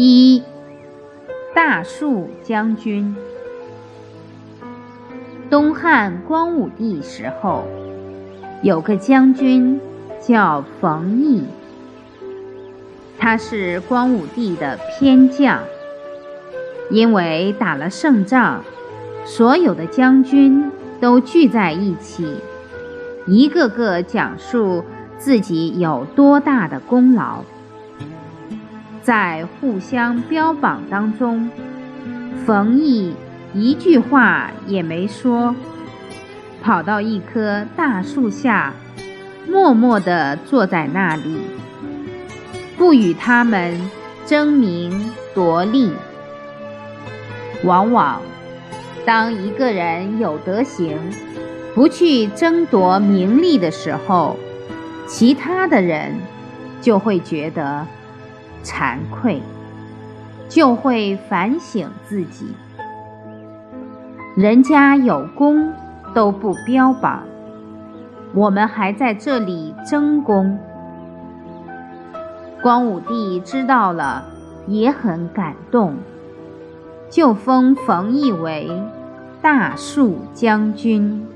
一大树将军。东汉光武帝时候，有个将军叫冯异，他是光武帝的偏将。因为打了胜仗，所有的将军都聚在一起，一个个讲述自己有多大的功劳。在互相标榜当中，冯异一句话也没说，跑到一棵大树下，默默地坐在那里，不与他们争名夺利。往往，当一个人有德行，不去争夺名利的时候，其他的人就会觉得。惭愧，就会反省自己。人家有功都不标榜，我们还在这里争功。光武帝知道了，也很感动，就封冯异为大树将军。